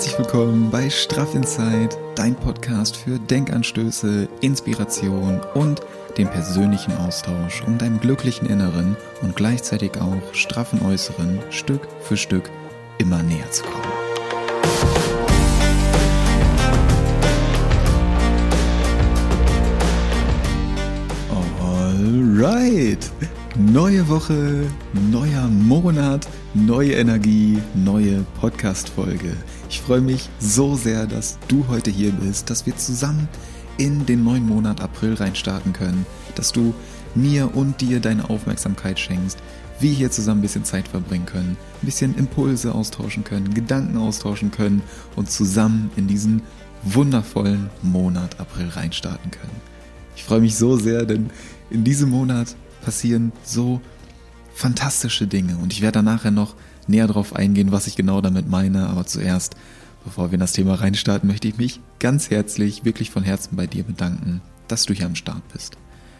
Herzlich willkommen bei Straff Inside, dein Podcast für Denkanstöße, Inspiration und den persönlichen Austausch, um deinem glücklichen Inneren und gleichzeitig auch straffen Äußeren Stück für Stück immer näher zu kommen. Alright! Neue Woche, neuer Monat, neue Energie, neue Podcast-Folge. Ich freue mich so sehr, dass du heute hier bist, dass wir zusammen in den neuen Monat April reinstarten können, dass du mir und dir deine Aufmerksamkeit schenkst, wir hier zusammen ein bisschen Zeit verbringen können, ein bisschen Impulse austauschen können, Gedanken austauschen können und zusammen in diesen wundervollen Monat April reinstarten können. Ich freue mich so sehr, denn in diesem Monat passieren so fantastische Dinge und ich werde nachher noch näher drauf eingehen, was ich genau damit meine, aber zuerst, bevor wir in das Thema reinstarten, möchte ich mich ganz herzlich, wirklich von Herzen bei dir bedanken, dass du hier am Start bist,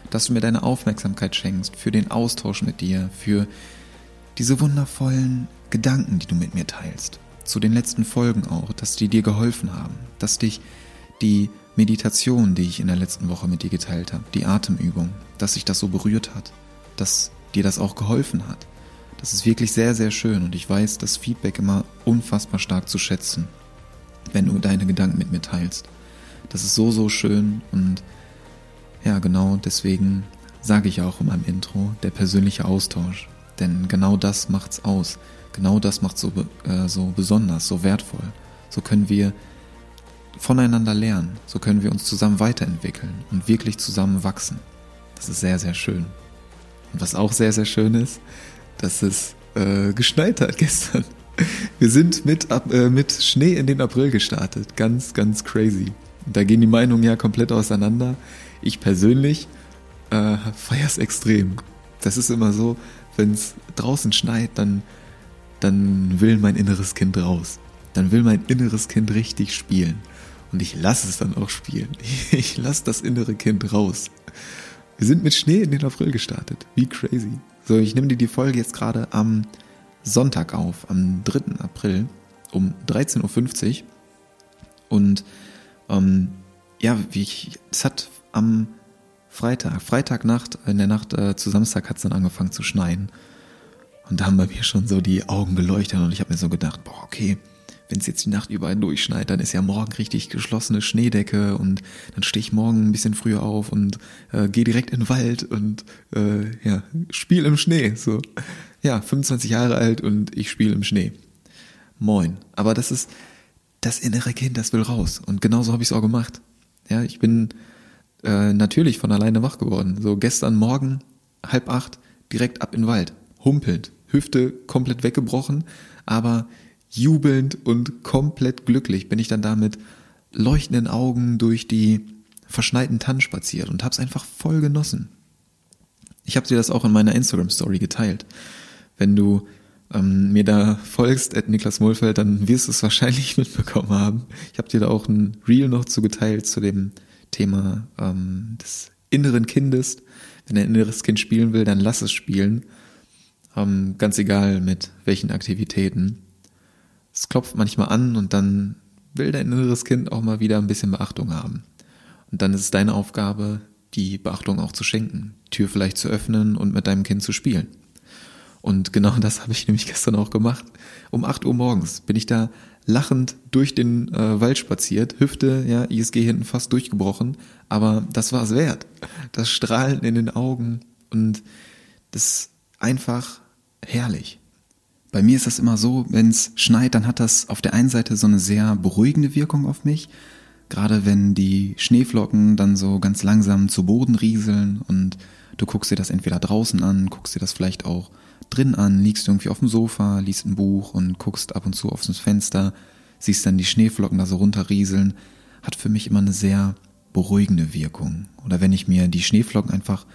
dass du mir deine Aufmerksamkeit schenkst für den Austausch mit dir, für diese wundervollen Gedanken, die du mit mir teilst, zu den letzten Folgen auch, dass die dir geholfen haben, dass dich die Meditation, die ich in der letzten Woche mit dir geteilt habe, die Atemübung, dass sich das so berührt hat, dass dir das auch geholfen hat. Das ist wirklich sehr, sehr schön und ich weiß das Feedback immer unfassbar stark zu schätzen, wenn du deine Gedanken mit mir teilst. Das ist so, so schön und ja, genau deswegen sage ich auch in meinem Intro, der persönliche Austausch. Denn genau das macht's aus. Genau das macht so, äh, so besonders, so wertvoll. So können wir voneinander lernen. So können wir uns zusammen weiterentwickeln und wirklich zusammen wachsen. Das ist sehr, sehr schön. Und was auch sehr, sehr schön ist, dass es äh, geschneit hat gestern. Wir sind mit, äh, mit Schnee in den April gestartet. Ganz, ganz crazy. Da gehen die Meinungen ja komplett auseinander. Ich persönlich äh, es extrem. Das ist immer so, wenn es draußen schneit, dann, dann will mein inneres Kind raus. Dann will mein inneres Kind richtig spielen. Und ich lasse es dann auch spielen. Ich lasse das innere Kind raus. Wir sind mit Schnee in den April gestartet. Wie crazy. So, ich nehme dir die Folge jetzt gerade am Sonntag auf, am 3. April um 13.50 Uhr. Und ähm, ja, wie ich, es hat am Freitag, Freitagnacht, in der Nacht äh, zu Samstag hat es dann angefangen zu schneien. Und da haben bei mir schon so die Augen geleuchtet und ich habe mir so gedacht, boah, okay, wenn es jetzt die Nacht überall durchschneit, dann ist ja morgen richtig geschlossene Schneedecke und dann stehe ich morgen ein bisschen früher auf und äh, gehe direkt in den Wald und äh, ja, spiel im Schnee. So, ja, 25 Jahre alt und ich spiele im Schnee. Moin. Aber das ist das innere Kind, das will raus. Und genauso habe ich es auch gemacht. Ja, ich bin äh, natürlich von alleine wach geworden. So gestern Morgen, halb acht, direkt ab in den Wald. Humpelnd. Hüfte komplett weggebrochen, aber jubelnd und komplett glücklich bin ich dann da mit leuchtenden Augen durch die verschneiten Tannen spaziert und hab's einfach voll genossen. Ich habe dir das auch in meiner Instagram Story geteilt. Wenn du ähm, mir da folgst, at Niklas Mohlfeld, dann wirst du es wahrscheinlich mitbekommen haben. Ich habe dir da auch ein Reel noch zu geteilt zu dem Thema ähm, des inneren Kindes. Wenn ein inneres Kind spielen will, dann lass es spielen. Ähm, ganz egal mit welchen Aktivitäten es klopft manchmal an und dann will dein inneres Kind auch mal wieder ein bisschen Beachtung haben. Und dann ist es deine Aufgabe, die Beachtung auch zu schenken, Tür vielleicht zu öffnen und mit deinem Kind zu spielen. Und genau das habe ich nämlich gestern auch gemacht. Um 8 Uhr morgens bin ich da lachend durch den äh, Wald spaziert, Hüfte, ja, ISG hinten fast durchgebrochen, aber das war es wert. Das Strahlen in den Augen und das einfach herrlich. Bei mir ist das immer so, wenn es schneit, dann hat das auf der einen Seite so eine sehr beruhigende Wirkung auf mich. Gerade wenn die Schneeflocken dann so ganz langsam zu Boden rieseln und du guckst dir das entweder draußen an, guckst dir das vielleicht auch drin an, liegst irgendwie auf dem Sofa, liest ein Buch und guckst ab und zu aufs Fenster, siehst dann die Schneeflocken da so runterrieseln, hat für mich immer eine sehr beruhigende Wirkung. Oder wenn ich mir die Schneeflocken einfach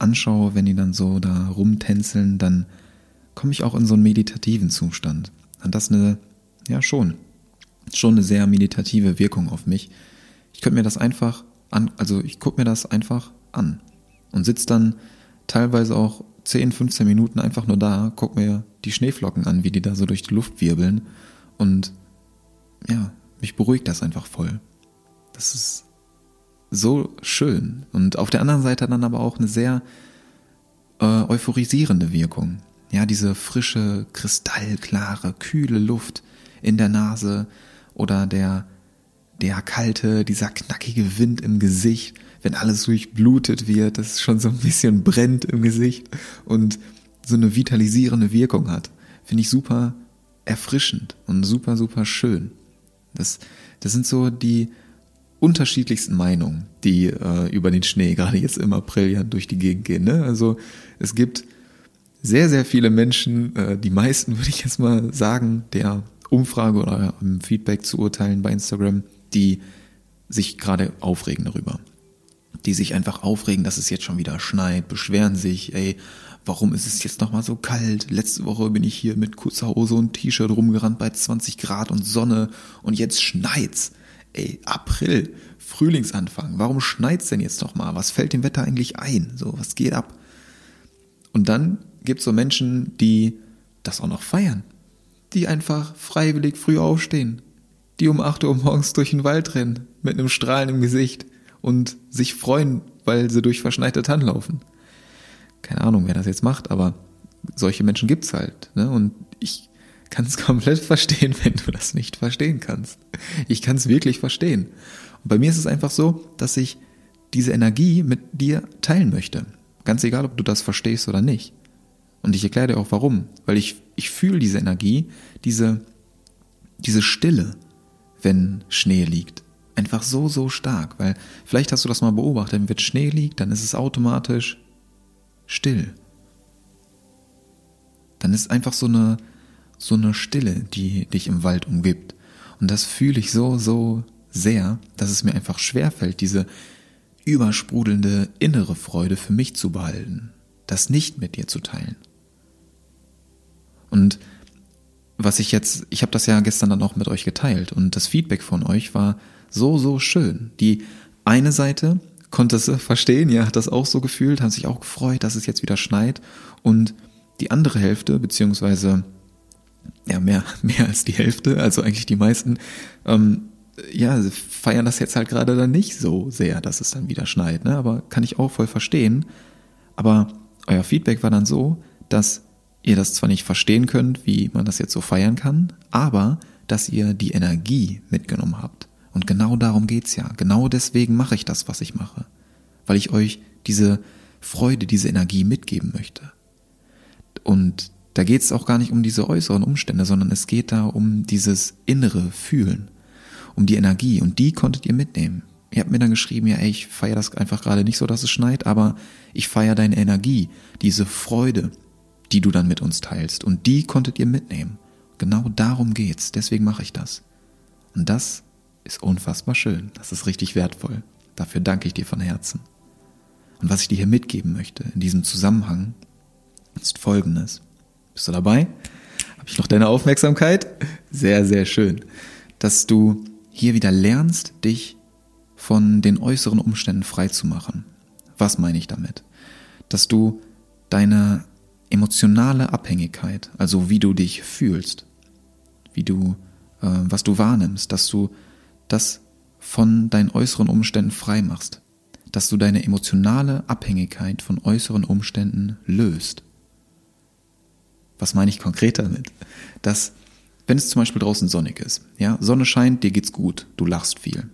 anschaue, wenn die dann so da rumtänzeln, dann komme ich auch in so einen meditativen Zustand. Und das eine, ja schon, schon eine sehr meditative Wirkung auf mich. Ich könnte mir das einfach an, also ich gucke mir das einfach an und sitze dann teilweise auch 10, 15 Minuten einfach nur da, guck mir die Schneeflocken an, wie die da so durch die Luft wirbeln und ja, mich beruhigt das einfach voll. Das ist so schön. Und auf der anderen Seite dann aber auch eine sehr äh, euphorisierende Wirkung. Ja, diese frische, kristallklare, kühle Luft in der Nase oder der, der kalte, dieser knackige Wind im Gesicht, wenn alles durchblutet wird, das schon so ein bisschen brennt im Gesicht und so eine vitalisierende Wirkung hat. Finde ich super erfrischend und super, super schön. Das, das sind so die unterschiedlichsten Meinungen, die äh, über den Schnee gerade jetzt im April ja durch die Gegend gehen. Ne? Also es gibt sehr, sehr viele Menschen, äh, die meisten würde ich jetzt mal sagen, der Umfrage oder im Feedback zu urteilen bei Instagram, die sich gerade aufregen darüber. Die sich einfach aufregen, dass es jetzt schon wieder schneit, beschweren sich, ey, warum ist es jetzt nochmal so kalt? Letzte Woche bin ich hier mit kurzer Hose und T-Shirt rumgerannt bei 20 Grad und Sonne und jetzt schneit's. Ey, April, Frühlingsanfang, warum schneit's denn jetzt nochmal? Was fällt dem Wetter eigentlich ein? So, was geht ab? Und dann gibt's so Menschen, die das auch noch feiern. Die einfach freiwillig früh aufstehen. Die um 8 Uhr morgens durch den Wald rennen, mit einem Strahlen im Gesicht und sich freuen, weil sie durch verschneite Tannen laufen keine Ahnung, wer das jetzt macht, aber solche Menschen gibt's halt. Ne? Und ich kann es komplett verstehen, wenn du das nicht verstehen kannst. Ich kann es wirklich verstehen. Und bei mir ist es einfach so, dass ich diese Energie mit dir teilen möchte. Ganz egal, ob du das verstehst oder nicht. Und ich erkläre dir auch warum. Weil ich, ich fühle diese Energie, diese, diese Stille, wenn Schnee liegt. Einfach so, so stark. Weil vielleicht hast du das mal beobachtet, wenn Schnee liegt, dann ist es automatisch still. Dann ist einfach so eine, so eine Stille, die dich im Wald umgibt. Und das fühle ich so, so sehr, dass es mir einfach schwerfällt, diese übersprudelnde innere Freude für mich zu behalten, das nicht mit dir zu teilen. Und was ich jetzt, ich habe das ja gestern dann auch mit euch geteilt und das Feedback von euch war so, so schön. Die eine Seite konnte es verstehen, ja, hat das auch so gefühlt, hat sich auch gefreut, dass es jetzt wieder schneit. Und die andere Hälfte, beziehungsweise ja, mehr, mehr als die Hälfte, also eigentlich die meisten, ähm, ja, feiern das jetzt halt gerade dann nicht so sehr, dass es dann wieder schneit, ne? Aber kann ich auch voll verstehen. Aber euer Feedback war dann so, dass ihr das zwar nicht verstehen könnt, wie man das jetzt so feiern kann, aber dass ihr die Energie mitgenommen habt. Und genau darum geht's ja. Genau deswegen mache ich das, was ich mache. Weil ich euch diese Freude, diese Energie mitgeben möchte. Und da geht's auch gar nicht um diese äußeren Umstände, sondern es geht da um dieses innere Fühlen, um die Energie. Und die konntet ihr mitnehmen. Ihr habt mir dann geschrieben, ja, ey, ich feiere das einfach gerade nicht so, dass es schneit, aber ich feiere deine Energie, diese Freude, die du dann mit uns teilst. Und die konntet ihr mitnehmen. Genau darum geht's. Deswegen mache ich das. Und das ist unfassbar schön. Das ist richtig wertvoll. Dafür danke ich dir von Herzen. Und was ich dir hier mitgeben möchte in diesem Zusammenhang ist folgendes. Bist du dabei? Habe ich noch deine Aufmerksamkeit? Sehr, sehr schön. Dass du hier wieder lernst, dich von den äußeren Umständen frei zu machen. Was meine ich damit? Dass du deine emotionale Abhängigkeit, also wie du dich fühlst, wie du, äh, was du wahrnimmst, dass du das von deinen äußeren Umständen frei machst, dass du deine emotionale Abhängigkeit von äußeren Umständen löst. Was meine ich konkret damit? Dass, wenn es zum Beispiel draußen sonnig ist, ja, Sonne scheint, dir geht's gut, du lachst viel.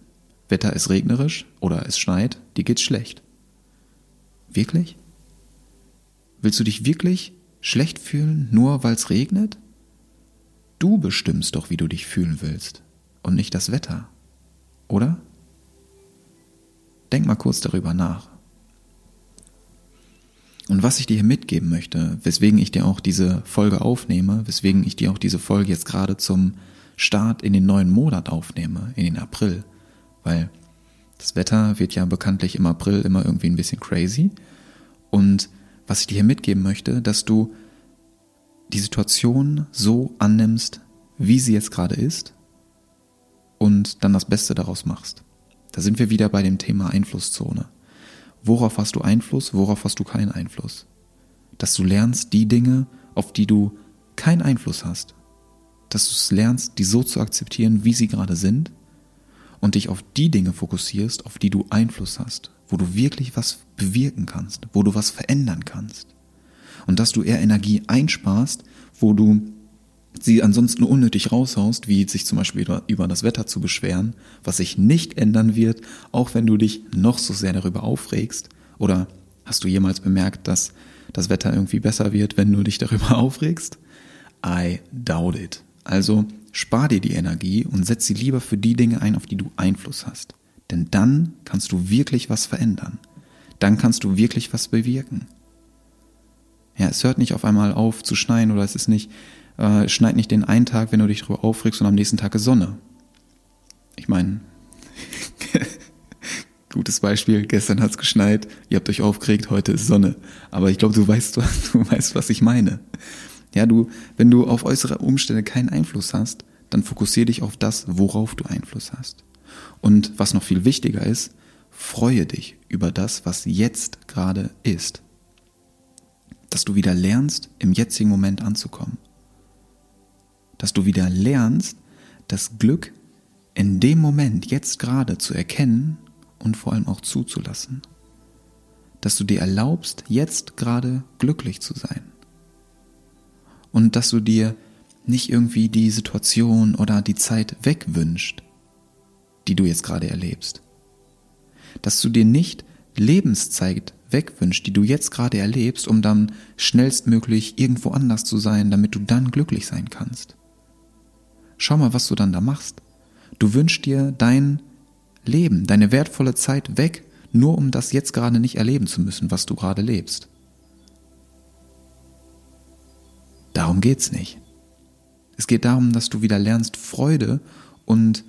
Wetter ist regnerisch oder es schneit, dir geht's schlecht. Wirklich? Willst du dich wirklich schlecht fühlen, nur weil es regnet? Du bestimmst doch, wie du dich fühlen willst und nicht das Wetter. Oder? Denk mal kurz darüber nach. Und was ich dir hier mitgeben möchte, weswegen ich dir auch diese Folge aufnehme, weswegen ich dir auch diese Folge jetzt gerade zum Start in den neuen Monat aufnehme, in den April, weil das Wetter wird ja bekanntlich im April immer irgendwie ein bisschen crazy. Und was ich dir hier mitgeben möchte, dass du die Situation so annimmst, wie sie jetzt gerade ist und dann das Beste daraus machst. Da sind wir wieder bei dem Thema Einflusszone. Worauf hast du Einfluss, worauf hast du keinen Einfluss? Dass du lernst die Dinge, auf die du keinen Einfluss hast, dass du es lernst, die so zu akzeptieren, wie sie gerade sind und dich auf die Dinge fokussierst, auf die du Einfluss hast, wo du wirklich was bewirken kannst, wo du was verändern kannst. Und dass du eher Energie einsparst, wo du sie ansonsten unnötig raushaust, wie sich zum Beispiel über das Wetter zu beschweren, was sich nicht ändern wird, auch wenn du dich noch so sehr darüber aufregst. Oder hast du jemals bemerkt, dass das Wetter irgendwie besser wird, wenn du dich darüber aufregst? I doubt it. Also spar dir die Energie und setz sie lieber für die Dinge ein, auf die du Einfluss hast. Denn dann kannst du wirklich was verändern. Dann kannst du wirklich was bewirken. Ja, es hört nicht auf einmal auf zu schneien oder es ist nicht, äh, schneit nicht den einen Tag, wenn du dich darüber aufregst und am nächsten Tag ist Sonne. Ich meine, gutes Beispiel, gestern hat es geschneit, ihr habt euch aufgeregt, heute ist Sonne. Aber ich glaube, du weißt, du weißt, was ich meine. Ja, du, wenn du auf äußere Umstände keinen Einfluss hast, dann fokussier dich auf das, worauf du Einfluss hast. Und was noch viel wichtiger ist, freue dich über das, was jetzt gerade ist. Dass du wieder lernst, im jetzigen Moment anzukommen. Dass du wieder lernst, das Glück in dem Moment, jetzt gerade zu erkennen und vor allem auch zuzulassen. Dass du dir erlaubst, jetzt gerade glücklich zu sein und dass du dir nicht irgendwie die Situation oder die Zeit wegwünscht, die du jetzt gerade erlebst. Dass du dir nicht Lebenszeit wegwünscht, die du jetzt gerade erlebst, um dann schnellstmöglich irgendwo anders zu sein, damit du dann glücklich sein kannst. Schau mal, was du dann da machst. Du wünschst dir dein Leben, deine wertvolle Zeit weg, nur um das jetzt gerade nicht erleben zu müssen, was du gerade lebst. Darum geht's nicht. Es geht darum, dass du wieder lernst, Freude und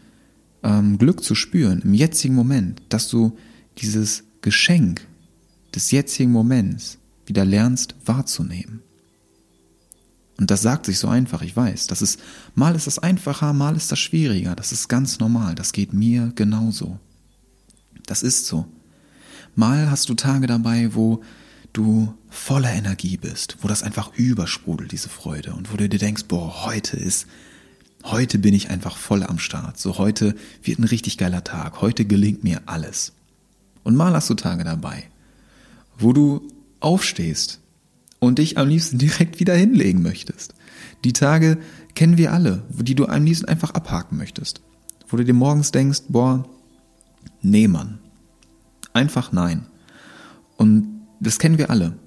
ähm, Glück zu spüren im jetzigen Moment, dass du dieses Geschenk des jetzigen Moments wieder lernst wahrzunehmen. Und das sagt sich so einfach, ich weiß. Das ist, mal ist das einfacher, mal ist das schwieriger. Das ist ganz normal. Das geht mir genauso. Das ist so. Mal hast du Tage dabei, wo du voller Energie bist, wo das einfach übersprudelt, diese Freude, und wo du dir denkst, boah, heute ist, heute bin ich einfach voll am Start, so heute wird ein richtig geiler Tag, heute gelingt mir alles. Und mal hast du Tage dabei, wo du aufstehst und dich am liebsten direkt wieder hinlegen möchtest. Die Tage kennen wir alle, die du am liebsten einfach abhaken möchtest. Wo du dir morgens denkst, boah, nee, Mann. Einfach nein. Und das kennen wir alle.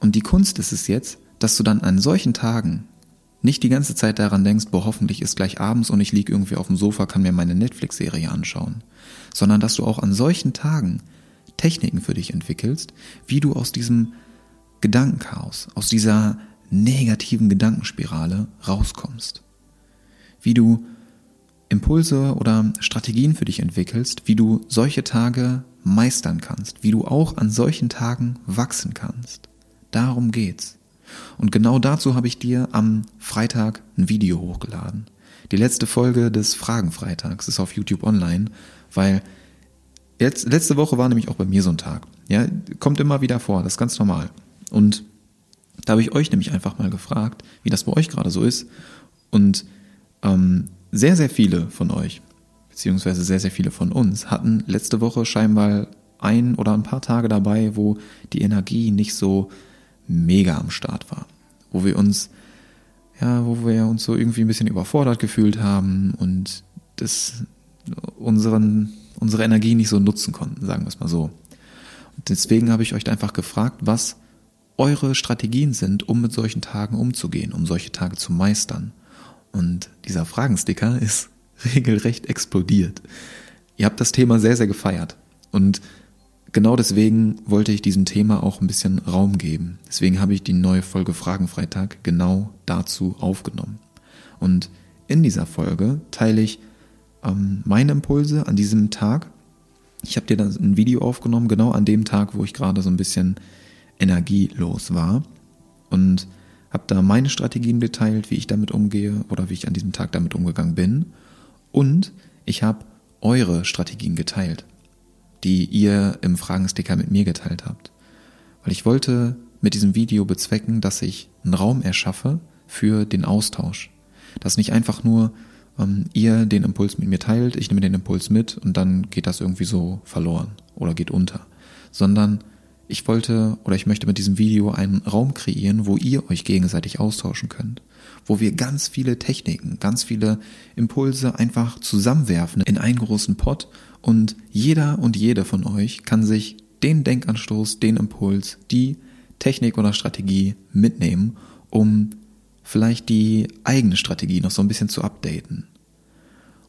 Und die Kunst ist es jetzt, dass du dann an solchen Tagen nicht die ganze Zeit daran denkst, boah, hoffentlich ist gleich abends und ich liege irgendwie auf dem Sofa, kann mir meine Netflix-Serie anschauen, sondern dass du auch an solchen Tagen Techniken für dich entwickelst, wie du aus diesem Gedankenchaos, aus dieser negativen Gedankenspirale rauskommst. Wie du Impulse oder Strategien für dich entwickelst, wie du solche Tage meistern kannst, wie du auch an solchen Tagen wachsen kannst. Darum geht's. Und genau dazu habe ich dir am Freitag ein Video hochgeladen. Die letzte Folge des Fragenfreitags ist auf YouTube online, weil jetzt, letzte Woche war nämlich auch bei mir so ein Tag. Ja, kommt immer wieder vor, das ist ganz normal. Und da habe ich euch nämlich einfach mal gefragt, wie das bei euch gerade so ist. Und ähm, sehr, sehr viele von euch beziehungsweise sehr, sehr viele von uns, hatten letzte Woche scheinbar ein oder ein paar Tage dabei, wo die Energie nicht so mega am Start war. Wo wir uns, ja, wo wir uns so irgendwie ein bisschen überfordert gefühlt haben und das unseren, unsere Energie nicht so nutzen konnten, sagen wir es mal so. Und deswegen habe ich euch einfach gefragt, was eure Strategien sind, um mit solchen Tagen umzugehen, um solche Tage zu meistern. Und dieser Fragensticker ist regelrecht explodiert. Ihr habt das Thema sehr, sehr gefeiert. Und genau deswegen wollte ich diesem Thema auch ein bisschen Raum geben. Deswegen habe ich die neue Folge Fragenfreitag genau dazu aufgenommen. Und in dieser Folge teile ich ähm, meine Impulse an diesem Tag. Ich habe dir dann ein Video aufgenommen, genau an dem Tag, wo ich gerade so ein bisschen energielos war. Und habe da meine Strategien geteilt, wie ich damit umgehe oder wie ich an diesem Tag damit umgegangen bin. Und ich habe eure Strategien geteilt, die ihr im Fragensticker mit mir geteilt habt. Weil ich wollte mit diesem Video bezwecken, dass ich einen Raum erschaffe für den Austausch. Dass nicht einfach nur ähm, ihr den Impuls mit mir teilt, ich nehme den Impuls mit und dann geht das irgendwie so verloren oder geht unter, sondern ich wollte oder ich möchte mit diesem Video einen Raum kreieren, wo ihr euch gegenseitig austauschen könnt, wo wir ganz viele Techniken, ganz viele Impulse einfach zusammenwerfen in einen großen Pot und jeder und jede von euch kann sich den Denkanstoß, den Impuls, die Technik oder Strategie mitnehmen, um vielleicht die eigene Strategie noch so ein bisschen zu updaten.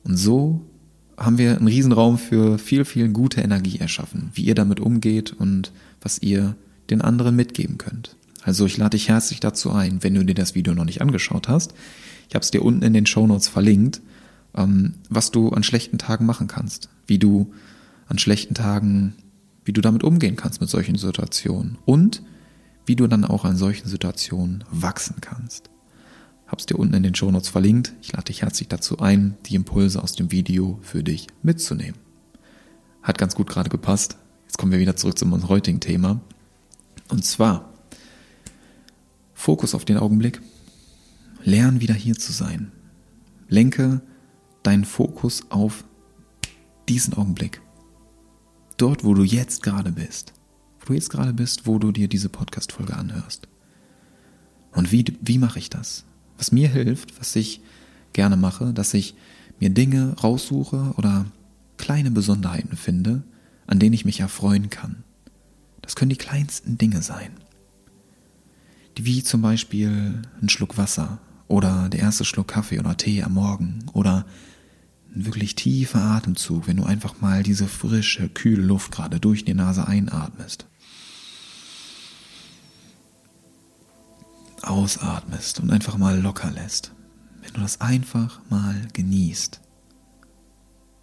Und so haben wir einen Riesenraum für viel, viel gute Energie erschaffen, wie ihr damit umgeht und was ihr den anderen mitgeben könnt. Also ich lade dich herzlich dazu ein, wenn du dir das Video noch nicht angeschaut hast. Ich habe es dir unten in den Show Notes verlinkt, ähm, was du an schlechten Tagen machen kannst, wie du an schlechten Tagen, wie du damit umgehen kannst mit solchen Situationen und wie du dann auch an solchen Situationen wachsen kannst. Hab's dir unten in den Shownotes verlinkt. Ich lade dich herzlich dazu ein, die Impulse aus dem Video für dich mitzunehmen. Hat ganz gut gerade gepasst. Jetzt kommen wir wieder zurück zu unserem heutigen Thema. Und zwar Fokus auf den Augenblick. Lern wieder hier zu sein. Lenke deinen Fokus auf diesen Augenblick. Dort, wo du jetzt gerade bist. Wo du jetzt gerade bist, wo du dir diese Podcast-Folge anhörst. Und wie, wie mache ich das? Was mir hilft, was ich gerne mache, dass ich mir Dinge raussuche oder kleine Besonderheiten finde, an denen ich mich erfreuen kann. Das können die kleinsten Dinge sein. Wie zum Beispiel ein Schluck Wasser oder der erste Schluck Kaffee oder Tee am Morgen oder ein wirklich tiefer Atemzug, wenn du einfach mal diese frische, kühle Luft gerade durch die Nase einatmest. Ausatmest und einfach mal locker lässt. Wenn du das einfach mal genießt.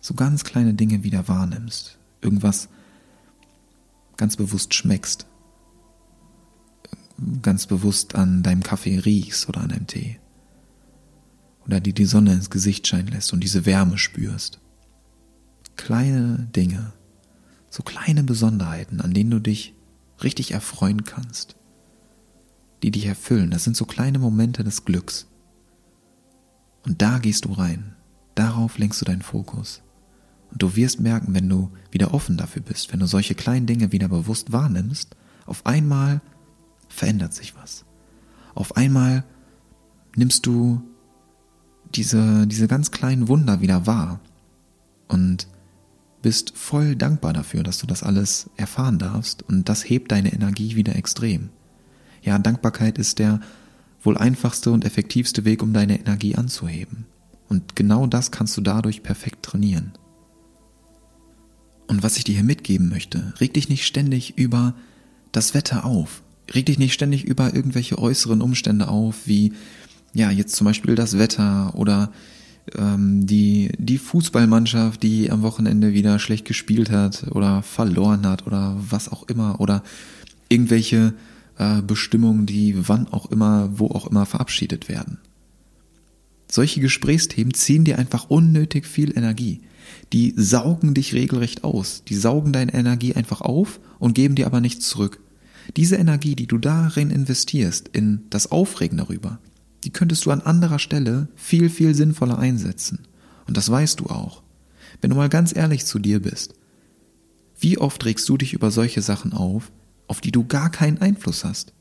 So ganz kleine Dinge wieder wahrnimmst. Irgendwas ganz bewusst schmeckst. Ganz bewusst an deinem Kaffee riechst oder an deinem Tee oder dir die Sonne ins Gesicht scheinen lässt und diese Wärme spürst. Kleine Dinge, so kleine Besonderheiten, an denen du dich richtig erfreuen kannst, die dich erfüllen, das sind so kleine Momente des Glücks. Und da gehst du rein, darauf lenkst du deinen Fokus. Und du wirst merken, wenn du wieder offen dafür bist, wenn du solche kleinen Dinge wieder bewusst wahrnimmst, auf einmal verändert sich was. Auf einmal nimmst du diese, diese ganz kleinen Wunder wieder wahr und bist voll dankbar dafür, dass du das alles erfahren darfst und das hebt deine Energie wieder extrem. Ja, Dankbarkeit ist der wohl einfachste und effektivste Weg, um deine Energie anzuheben. Und genau das kannst du dadurch perfekt trainieren. Und was ich dir hier mitgeben möchte, reg dich nicht ständig über das Wetter auf. Reg dich nicht ständig über irgendwelche äußeren Umstände auf, wie ja, jetzt zum Beispiel das Wetter oder ähm, die, die Fußballmannschaft, die am Wochenende wieder schlecht gespielt hat oder verloren hat oder was auch immer oder irgendwelche äh, Bestimmungen, die wann auch immer, wo auch immer verabschiedet werden. Solche Gesprächsthemen ziehen dir einfach unnötig viel Energie. Die saugen dich regelrecht aus. Die saugen deine Energie einfach auf und geben dir aber nichts zurück. Diese Energie, die du darin investierst, in das Aufregen darüber, die könntest du an anderer Stelle viel, viel sinnvoller einsetzen. Und das weißt du auch. Wenn du mal ganz ehrlich zu dir bist, wie oft regst du dich über solche Sachen auf, auf die du gar keinen Einfluss hast?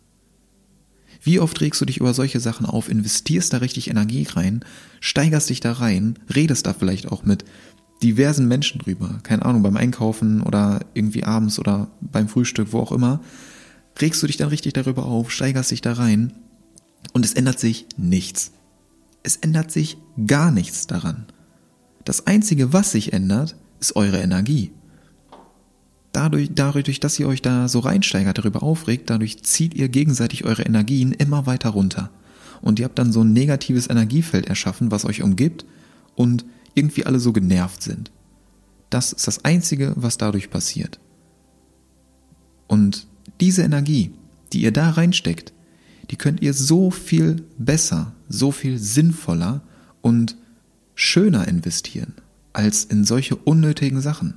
Wie oft regst du dich über solche Sachen auf, investierst da richtig Energie rein, steigerst dich da rein, redest da vielleicht auch mit diversen Menschen drüber, keine Ahnung, beim Einkaufen oder irgendwie abends oder beim Frühstück, wo auch immer, regst du dich dann richtig darüber auf, steigerst dich da rein und es ändert sich nichts. Es ändert sich gar nichts daran. Das Einzige, was sich ändert, ist eure Energie. Dadurch, dadurch, dass ihr euch da so reinsteigert, darüber aufregt, dadurch zieht ihr gegenseitig eure Energien immer weiter runter. Und ihr habt dann so ein negatives Energiefeld erschaffen, was euch umgibt und irgendwie alle so genervt sind. Das ist das Einzige, was dadurch passiert. Und diese Energie, die ihr da reinsteckt, die könnt ihr so viel besser, so viel sinnvoller und schöner investieren als in solche unnötigen Sachen.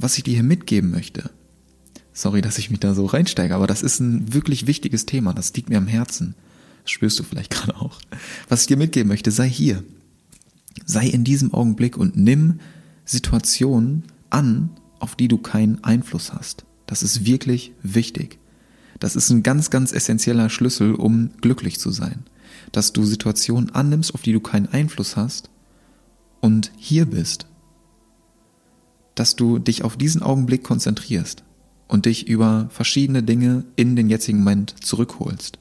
Was ich dir hier mitgeben möchte, sorry, dass ich mich da so reinsteige, aber das ist ein wirklich wichtiges Thema, das liegt mir am Herzen. Das spürst du vielleicht gerade auch. Was ich dir mitgeben möchte, sei hier. Sei in diesem Augenblick und nimm Situationen an, auf die du keinen Einfluss hast. Das ist wirklich wichtig. Das ist ein ganz, ganz essentieller Schlüssel, um glücklich zu sein. Dass du Situationen annimmst, auf die du keinen Einfluss hast und hier bist. Dass du dich auf diesen Augenblick konzentrierst und dich über verschiedene Dinge in den jetzigen Moment zurückholst.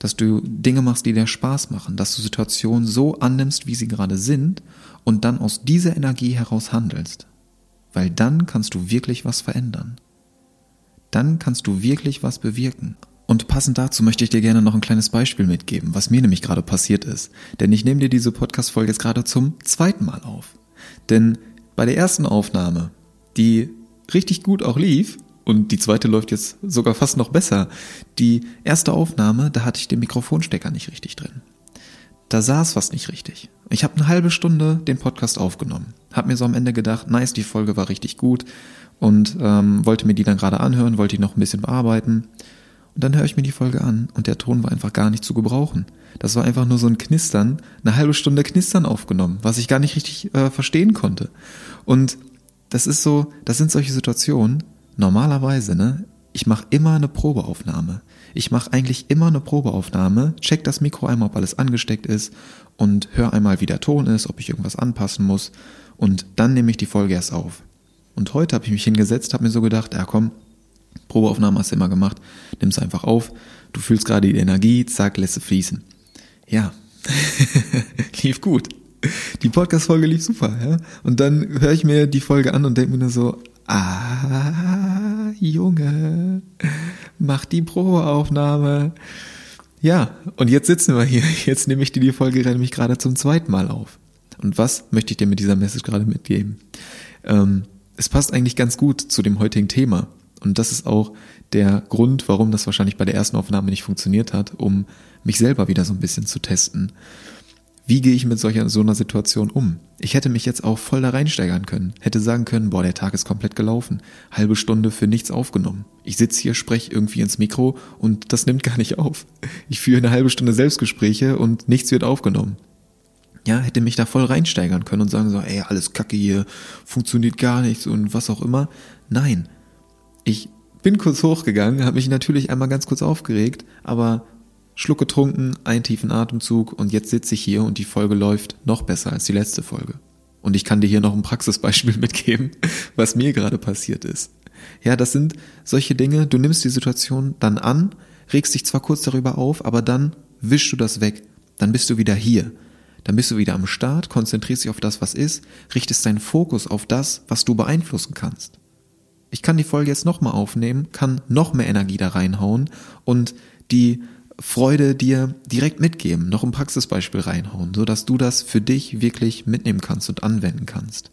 Dass du Dinge machst, die dir Spaß machen, dass du Situationen so annimmst, wie sie gerade sind und dann aus dieser Energie heraus handelst. Weil dann kannst du wirklich was verändern. Dann kannst du wirklich was bewirken. Und passend dazu möchte ich dir gerne noch ein kleines Beispiel mitgeben, was mir nämlich gerade passiert ist. Denn ich nehme dir diese Podcast-Folge jetzt gerade zum zweiten Mal auf. Denn bei der ersten Aufnahme, die richtig gut auch lief, und die zweite läuft jetzt sogar fast noch besser. Die erste Aufnahme, da hatte ich den Mikrofonstecker nicht richtig drin. Da saß was nicht richtig. Ich habe eine halbe Stunde den Podcast aufgenommen. Hab mir so am Ende gedacht, nice, die Folge war richtig gut und ähm, wollte mir die dann gerade anhören, wollte die noch ein bisschen bearbeiten. Und dann höre ich mir die Folge an und der Ton war einfach gar nicht zu gebrauchen. Das war einfach nur so ein Knistern, eine halbe Stunde Knistern aufgenommen, was ich gar nicht richtig äh, verstehen konnte. Und das ist so, das sind solche Situationen, normalerweise, ne? Ich mache immer eine Probeaufnahme. Ich mache eigentlich immer eine Probeaufnahme, check das Mikro einmal, ob alles angesteckt ist und hör einmal, wie der Ton ist, ob ich irgendwas anpassen muss und dann nehme ich die Folge erst auf. Und heute habe ich mich hingesetzt, habe mir so gedacht, ja komm, Probeaufnahme hast du immer gemacht, nimm es einfach auf, du fühlst gerade die Energie, zack, lässt sie fließen. Ja, lief gut. Die Podcast-Folge lief super, ja. Und dann höre ich mir die Folge an und denke mir nur so, ah, Junge, mach die Probeaufnahme. Ja, und jetzt sitzen wir hier. Jetzt nehme ich dir die Folge nämlich gerade zum zweiten Mal auf. Und was möchte ich dir mit dieser Message gerade mitgeben? Ähm, es passt eigentlich ganz gut zu dem heutigen Thema. Und das ist auch der Grund, warum das wahrscheinlich bei der ersten Aufnahme nicht funktioniert hat, um mich selber wieder so ein bisschen zu testen. Wie gehe ich mit solcher, so einer Situation um? Ich hätte mich jetzt auch voll da reinsteigern können, hätte sagen können, boah, der Tag ist komplett gelaufen, halbe Stunde für nichts aufgenommen. Ich sitze hier, spreche irgendwie ins Mikro und das nimmt gar nicht auf. Ich führe eine halbe Stunde Selbstgespräche und nichts wird aufgenommen. Ja, hätte mich da voll reinsteigern können und sagen so, ey, alles kacke hier, funktioniert gar nichts und was auch immer. Nein. Ich bin kurz hochgegangen, habe mich natürlich einmal ganz kurz aufgeregt, aber Schluck getrunken, einen tiefen Atemzug und jetzt sitze ich hier und die Folge läuft noch besser als die letzte Folge. Und ich kann dir hier noch ein Praxisbeispiel mitgeben, was mir gerade passiert ist. Ja, das sind solche Dinge, du nimmst die Situation dann an, regst dich zwar kurz darüber auf, aber dann wischst du das weg. Dann bist du wieder hier. Dann bist du wieder am Start, konzentrierst dich auf das, was ist, richtest deinen Fokus auf das, was du beeinflussen kannst. Ich kann die Folge jetzt nochmal aufnehmen, kann noch mehr Energie da reinhauen und die Freude dir direkt mitgeben, noch ein Praxisbeispiel reinhauen, so dass du das für dich wirklich mitnehmen kannst und anwenden kannst.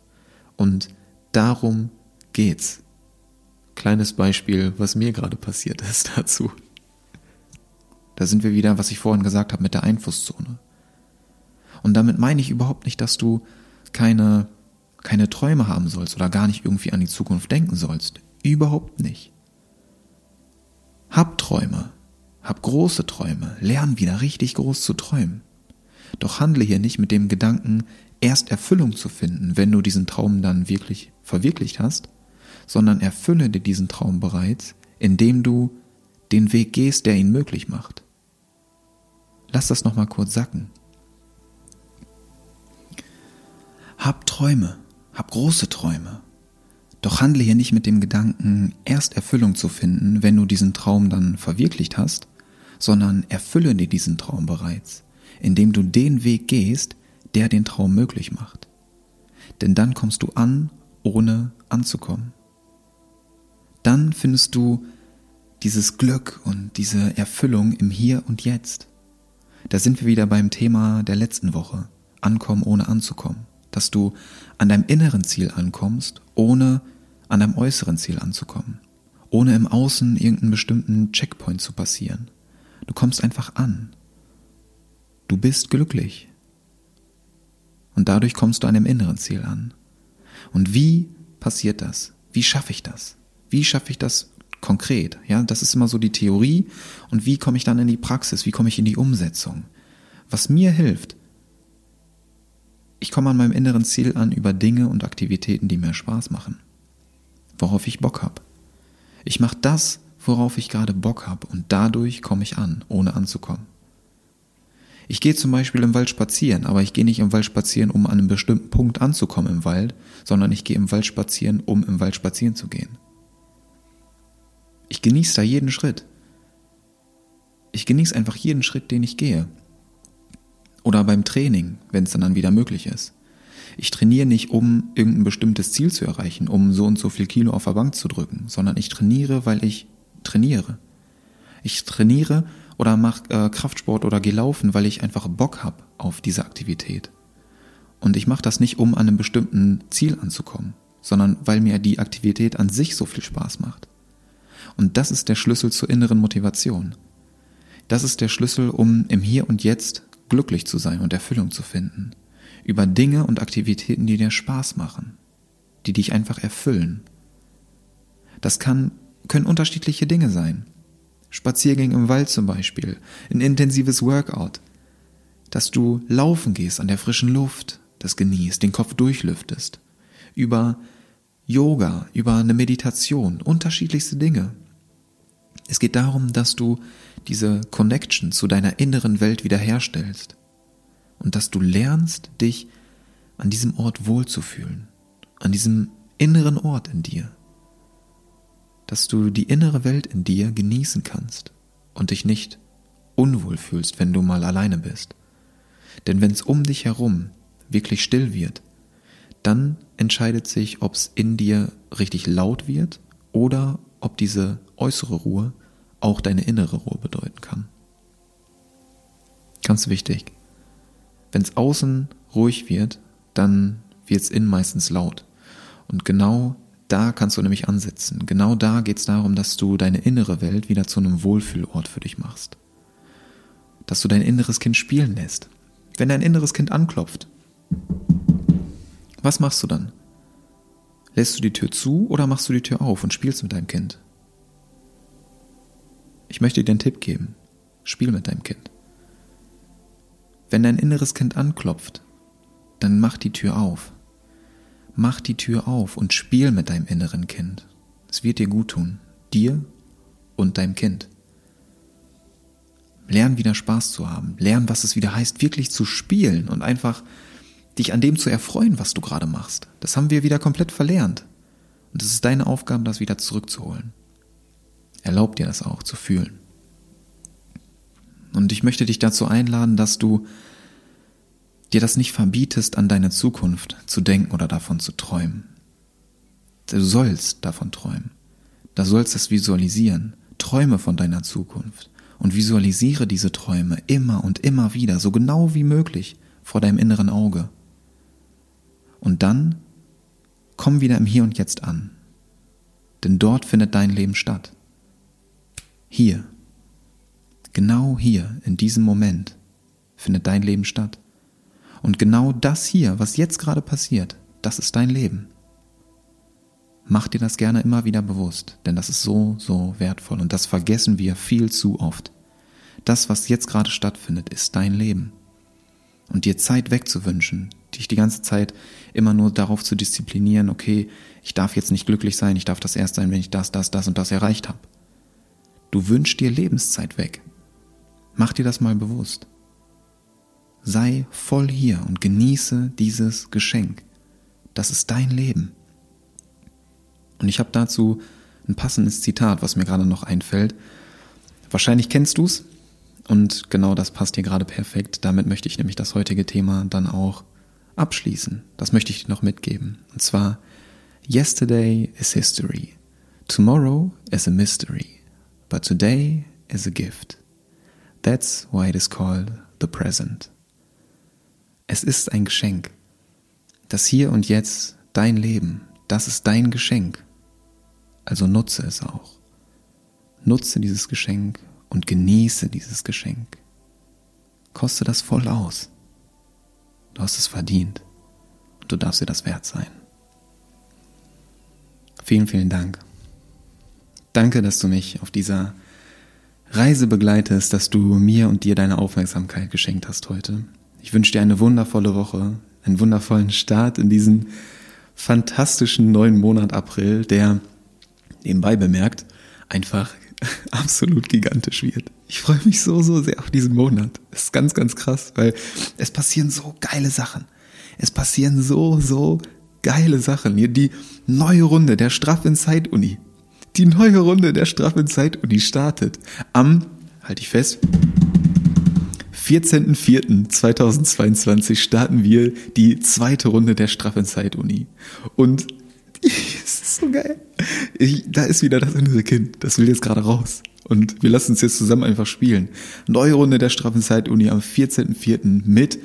Und darum geht's. Kleines Beispiel, was mir gerade passiert ist dazu. Da sind wir wieder, was ich vorhin gesagt habe, mit der Einflusszone. Und damit meine ich überhaupt nicht, dass du keine, keine Träume haben sollst oder gar nicht irgendwie an die Zukunft denken sollst. Überhaupt nicht. Hab Träume, hab große Träume, lern wieder richtig groß zu träumen. Doch handle hier nicht mit dem Gedanken, erst Erfüllung zu finden, wenn du diesen Traum dann wirklich verwirklicht hast, sondern erfülle dir diesen Traum bereits, indem du den Weg gehst, der ihn möglich macht. Lass das nochmal kurz sacken. Hab Träume, hab große Träume. Doch handle hier nicht mit dem Gedanken, erst Erfüllung zu finden, wenn du diesen Traum dann verwirklicht hast, sondern erfülle dir diesen Traum bereits, indem du den Weg gehst, der den Traum möglich macht. Denn dann kommst du an, ohne anzukommen. Dann findest du dieses Glück und diese Erfüllung im Hier und Jetzt. Da sind wir wieder beim Thema der letzten Woche, ankommen ohne anzukommen, dass du an deinem inneren Ziel ankommst, ohne an deinem äußeren Ziel anzukommen, ohne im Außen irgendeinen bestimmten Checkpoint zu passieren. Du kommst einfach an. Du bist glücklich. Und dadurch kommst du an dem inneren Ziel an. Und wie passiert das? Wie schaffe ich das? Wie schaffe ich das, konkret. Ja, das ist immer so die Theorie. Und wie komme ich dann in die Praxis? Wie komme ich in die Umsetzung? Was mir hilft, ich komme an meinem inneren Ziel an über Dinge und Aktivitäten, die mir Spaß machen, worauf ich Bock habe. Ich mache das, worauf ich gerade Bock habe und dadurch komme ich an, ohne anzukommen. Ich gehe zum Beispiel im Wald spazieren, aber ich gehe nicht im Wald spazieren, um an einem bestimmten Punkt anzukommen im Wald, sondern ich gehe im Wald spazieren, um im Wald spazieren zu gehen. Ich genieße da jeden Schritt. Ich genieße einfach jeden Schritt, den ich gehe. Oder beim Training, wenn es dann, dann wieder möglich ist. Ich trainiere nicht, um irgendein bestimmtes Ziel zu erreichen, um so und so viel Kilo auf der Bank zu drücken, sondern ich trainiere, weil ich trainiere. Ich trainiere oder mache äh, Kraftsport oder gehe laufen, weil ich einfach Bock habe auf diese Aktivität. Und ich mache das nicht, um an einem bestimmten Ziel anzukommen, sondern weil mir die Aktivität an sich so viel Spaß macht. Und das ist der Schlüssel zur inneren Motivation. Das ist der Schlüssel, um im Hier und Jetzt glücklich zu sein und Erfüllung zu finden. Über Dinge und Aktivitäten, die dir Spaß machen, die dich einfach erfüllen. Das kann, können unterschiedliche Dinge sein. Spaziergänge im Wald zum Beispiel, ein intensives Workout, dass du laufen gehst an der frischen Luft, das genießt, den Kopf durchlüftest, über Yoga, über eine Meditation, unterschiedlichste Dinge. Es geht darum, dass du diese Connection zu deiner inneren Welt wiederherstellst und dass du lernst, dich an diesem Ort wohlzufühlen, an diesem inneren Ort in dir, dass du die innere Welt in dir genießen kannst und dich nicht unwohl fühlst, wenn du mal alleine bist. Denn wenn es um dich herum wirklich still wird, dann entscheidet sich, ob es in dir richtig laut wird oder ob diese äußere Ruhe auch deine innere Ruhe bedeuten kann. Ganz wichtig. Wenn es außen ruhig wird, dann wird es innen meistens laut. Und genau da kannst du nämlich ansetzen. Genau da geht es darum, dass du deine innere Welt wieder zu einem Wohlfühlort für dich machst. Dass du dein inneres Kind spielen lässt. Wenn dein inneres Kind anklopft, was machst du dann? Lässt du die Tür zu oder machst du die Tür auf und spielst mit deinem Kind? Ich möchte dir einen Tipp geben. Spiel mit deinem Kind. Wenn dein inneres Kind anklopft, dann mach die Tür auf. Mach die Tür auf und spiel mit deinem inneren Kind. Es wird dir gut tun. Dir und deinem Kind. Lern wieder Spaß zu haben. Lern, was es wieder heißt, wirklich zu spielen und einfach dich an dem zu erfreuen, was du gerade machst. Das haben wir wieder komplett verlernt. Und es ist deine Aufgabe, das wieder zurückzuholen. Erlaub dir das auch zu fühlen. Und ich möchte dich dazu einladen, dass du dir das nicht verbietest, an deine Zukunft zu denken oder davon zu träumen. Du sollst davon träumen. Du sollst es visualisieren. Träume von deiner Zukunft und visualisiere diese Träume immer und immer wieder, so genau wie möglich, vor deinem inneren Auge. Und dann komm wieder im Hier und Jetzt an. Denn dort findet dein Leben statt. Hier, genau hier, in diesem Moment, findet dein Leben statt. Und genau das hier, was jetzt gerade passiert, das ist dein Leben. Mach dir das gerne immer wieder bewusst, denn das ist so, so wertvoll und das vergessen wir viel zu oft. Das, was jetzt gerade stattfindet, ist dein Leben. Und dir Zeit wegzuwünschen, dich die ganze Zeit immer nur darauf zu disziplinieren, okay, ich darf jetzt nicht glücklich sein, ich darf das erst sein, wenn ich das, das, das und das erreicht habe. Du wünschst dir Lebenszeit weg. Mach dir das mal bewusst. Sei voll hier und genieße dieses Geschenk. Das ist dein Leben. Und ich habe dazu ein passendes Zitat, was mir gerade noch einfällt. Wahrscheinlich kennst du's und genau das passt dir gerade perfekt. Damit möchte ich nämlich das heutige Thema dann auch abschließen. Das möchte ich dir noch mitgeben. Und zwar Yesterday is history. Tomorrow is a mystery but today is a gift. That's why it is called the present. Es ist ein Geschenk. Das Hier und Jetzt, dein Leben, das ist dein Geschenk. Also nutze es auch. Nutze dieses Geschenk und genieße dieses Geschenk. Koste das voll aus. Du hast es verdient und du darfst dir das wert sein. Vielen, vielen Dank Danke, dass du mich auf dieser Reise begleitest, dass du mir und dir deine Aufmerksamkeit geschenkt hast heute. Ich wünsche dir eine wundervolle Woche, einen wundervollen Start in diesen fantastischen neuen Monat April, der nebenbei bemerkt einfach absolut gigantisch wird. Ich freue mich so, so sehr auf diesen Monat. Das ist ganz, ganz krass, weil es passieren so geile Sachen. Es passieren so, so geile Sachen. Hier die neue Runde der Straff Inside Uni. Die neue Runde der Straff Inside Uni startet am, halte ich fest, 14.04.2022 starten wir die zweite Runde der Straff Inside Uni. Und es ist so geil. Ich, da ist wieder das innere Kind. Das will jetzt gerade raus. Und wir lassen uns jetzt zusammen einfach spielen. Neue Runde der Straffen Zeit Uni am 14.04. mit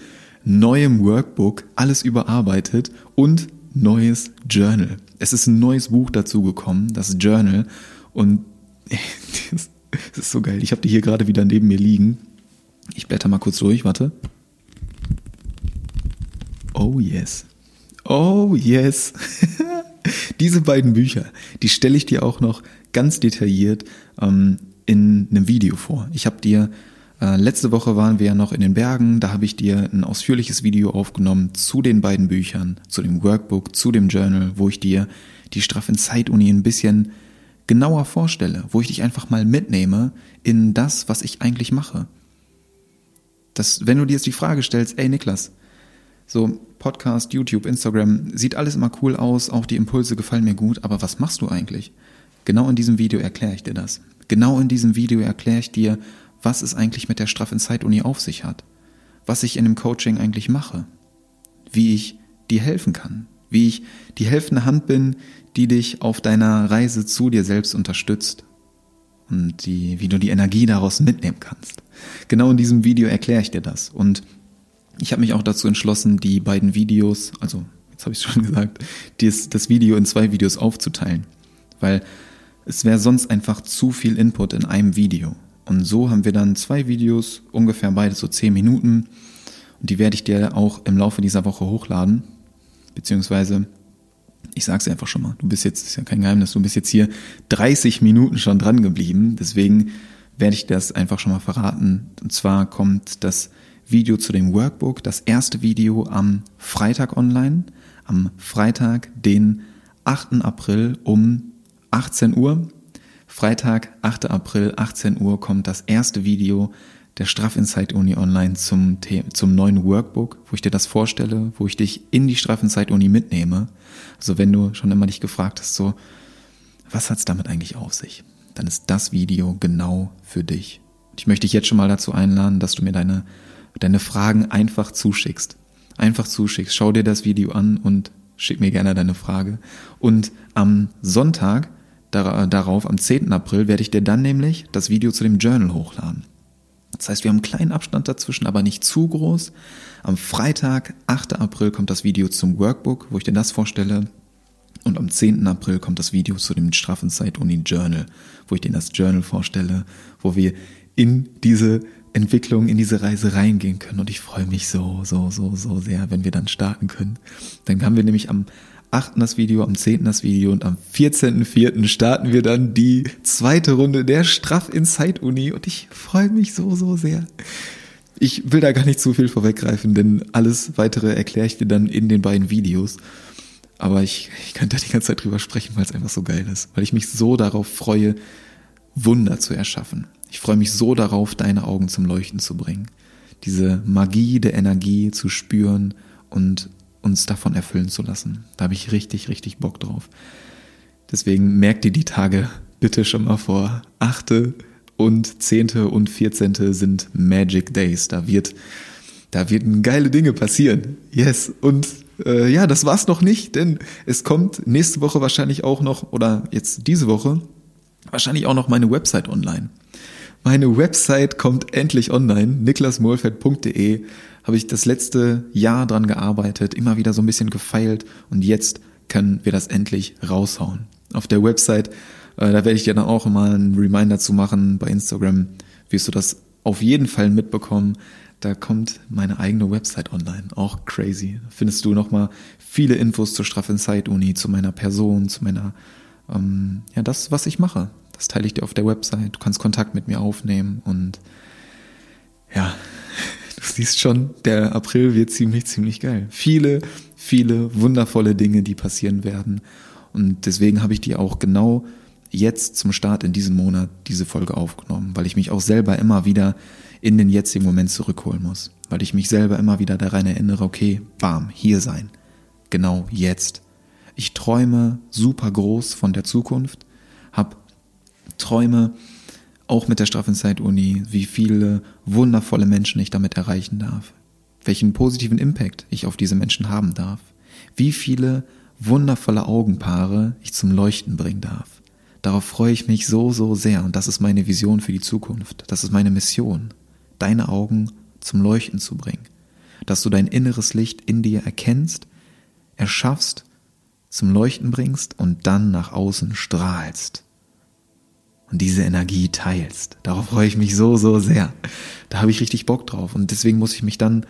neuem Workbook, alles überarbeitet und neues Journal. Es ist ein neues Buch dazu gekommen, das Journal. Und es ist so geil. Ich habe die hier gerade wieder neben mir liegen. Ich blätter mal kurz durch, warte. Oh yes. Oh yes. Diese beiden Bücher, die stelle ich dir auch noch ganz detailliert ähm, in einem Video vor. Ich habe dir äh, letzte Woche waren wir ja noch in den Bergen, da habe ich dir ein ausführliches Video aufgenommen zu den beiden Büchern, zu dem Workbook, zu dem Journal, wo ich dir die Straff in Zeituni ein bisschen genauer vorstelle, wo ich dich einfach mal mitnehme in das, was ich eigentlich mache. Das, wenn du dir jetzt die Frage stellst, ey Niklas, so Podcast, YouTube, Instagram, sieht alles immer cool aus, auch die Impulse gefallen mir gut, aber was machst du eigentlich? Genau in diesem Video erkläre ich dir das. Genau in diesem Video erkläre ich dir, was es eigentlich mit der Straff Insight Uni auf sich hat, was ich in dem Coaching eigentlich mache, wie ich dir helfen kann, wie ich die helfende Hand bin, die dich auf deiner Reise zu dir selbst unterstützt und die, wie du die Energie daraus mitnehmen kannst. Genau in diesem Video erkläre ich dir das und ich habe mich auch dazu entschlossen, die beiden Videos, also jetzt habe ich schon gesagt, dies, das Video in zwei Videos aufzuteilen, weil es wäre sonst einfach zu viel Input in einem Video. Und so haben wir dann zwei Videos, ungefähr beide so zehn Minuten. Und die werde ich dir auch im Laufe dieser Woche hochladen. Beziehungsweise, ich sage es einfach schon mal, du bist jetzt, ist ja kein Geheimnis, du bist jetzt hier 30 Minuten schon dran geblieben. Deswegen werde ich das einfach schon mal verraten. Und zwar kommt das Video zu dem Workbook, das erste Video am Freitag online, am Freitag, den 8. April um 18 Uhr. Freitag, 8. April, 18 Uhr kommt das erste Video der Straff Insight Uni online zum, zum neuen Workbook, wo ich dir das vorstelle, wo ich dich in die Straff Insight Uni mitnehme. Also wenn du schon immer dich gefragt hast, so, was hat's damit eigentlich auf sich? Dann ist das Video genau für dich. Ich möchte dich jetzt schon mal dazu einladen, dass du mir deine deine Fragen einfach zuschickst. Einfach zuschickst. Schau dir das Video an und schick mir gerne deine Frage. Und am Sonntag darauf, am 10. April, werde ich dir dann nämlich das Video zu dem Journal hochladen. Das heißt, wir haben einen kleinen Abstand dazwischen, aber nicht zu groß. Am Freitag, 8. April, kommt das Video zum Workbook, wo ich dir das vorstelle. Und am 10. April kommt das Video zu dem Straffenzeit-Uni Journal, wo ich dir das Journal vorstelle, wo wir in diese Entwicklung, in diese Reise reingehen können. Und ich freue mich so, so, so, so sehr, wenn wir dann starten können. Dann haben wir nämlich am 8. das Video, am 10. das Video und am 14.04. starten wir dann die zweite Runde der Straff Inside Uni und ich freue mich so, so sehr. Ich will da gar nicht zu viel vorweggreifen, denn alles weitere erkläre ich dir dann in den beiden Videos. Aber ich, ich könnte da die ganze Zeit drüber sprechen, weil es einfach so geil ist. Weil ich mich so darauf freue, Wunder zu erschaffen. Ich freue mich so darauf, deine Augen zum Leuchten zu bringen. Diese Magie der Energie zu spüren und uns davon erfüllen zu lassen. Da habe ich richtig, richtig Bock drauf. Deswegen merkt dir die Tage bitte schon mal vor. Achte und zehnte und vierzehnte sind Magic Days. Da wird, da werden geile Dinge passieren. Yes. Und äh, ja, das war's noch nicht, denn es kommt nächste Woche wahrscheinlich auch noch, oder jetzt diese Woche, wahrscheinlich auch noch meine Website online. Meine Website kommt endlich online, niklasmohlfeld.de. Habe ich das letzte Jahr dran gearbeitet, immer wieder so ein bisschen gefeilt und jetzt können wir das endlich raushauen. Auf der Website, äh, da werde ich dir dann auch immer einen Reminder zu machen. Bei Instagram wirst du das auf jeden Fall mitbekommen. Da kommt meine eigene Website online. Auch crazy. Findest du nochmal viele Infos zur Straff Inside Uni, zu meiner Person, zu meiner, ähm, ja, das, was ich mache Das teile ich dir auf der Website. Du kannst Kontakt mit mir aufnehmen und ja, du siehst schon, der April wird ziemlich, ziemlich geil. Viele, viele wundervolle Dinge, die passieren werden. Und deswegen habe ich dir auch genau jetzt zum Start in diesem Monat diese Folge aufgenommen, weil ich mich auch selber immer wieder in den jetzigen Moment zurückholen muss, weil ich mich selber immer wieder daran erinnere, okay, bam, hier sein, genau jetzt. Ich träume super groß von der Zukunft, habe Träume auch mit der Straffenzeit-Uni, wie viele wundervolle Menschen ich damit erreichen darf, welchen positiven Impact ich auf diese Menschen haben darf, wie viele wundervolle Augenpaare ich zum Leuchten bringen darf. Darauf freue ich mich so, so sehr und das ist meine Vision für die Zukunft. Das ist meine Mission, deine Augen zum Leuchten zu bringen. Dass du dein inneres Licht in dir erkennst, erschaffst, zum Leuchten bringst und dann nach außen strahlst. Und diese Energie teilst. Darauf freue ich mich so, so sehr. Da habe ich richtig Bock drauf. Und deswegen muss ich mich dann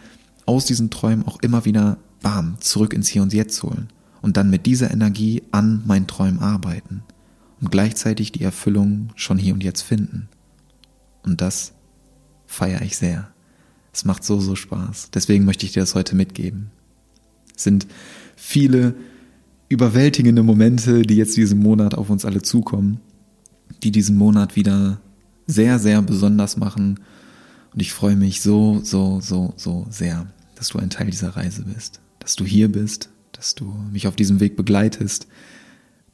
aus diesen Träumen auch immer wieder, bam, zurück ins Hier und Jetzt holen. Und dann mit dieser Energie an meinen Träumen arbeiten und gleichzeitig die Erfüllung schon hier und jetzt finden. Und das feiere ich sehr. Es macht so, so Spaß. Deswegen möchte ich dir das heute mitgeben. Es sind viele überwältigende Momente, die jetzt diesen Monat auf uns alle zukommen, die diesen Monat wieder sehr, sehr besonders machen. Und ich freue mich so, so, so, so sehr, dass du ein Teil dieser Reise bist, dass du hier bist, dass du mich auf diesem Weg begleitest,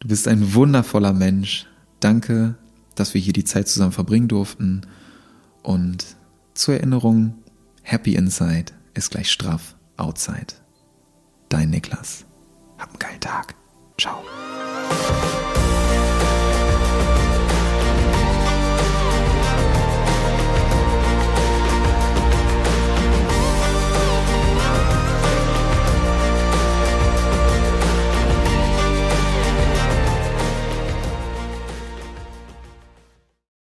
Du bist ein wundervoller Mensch. Danke, dass wir hier die Zeit zusammen verbringen durften. Und zur Erinnerung, Happy Inside ist gleich straff Outside. Dein Niklas. Hab einen geilen Tag. Ciao.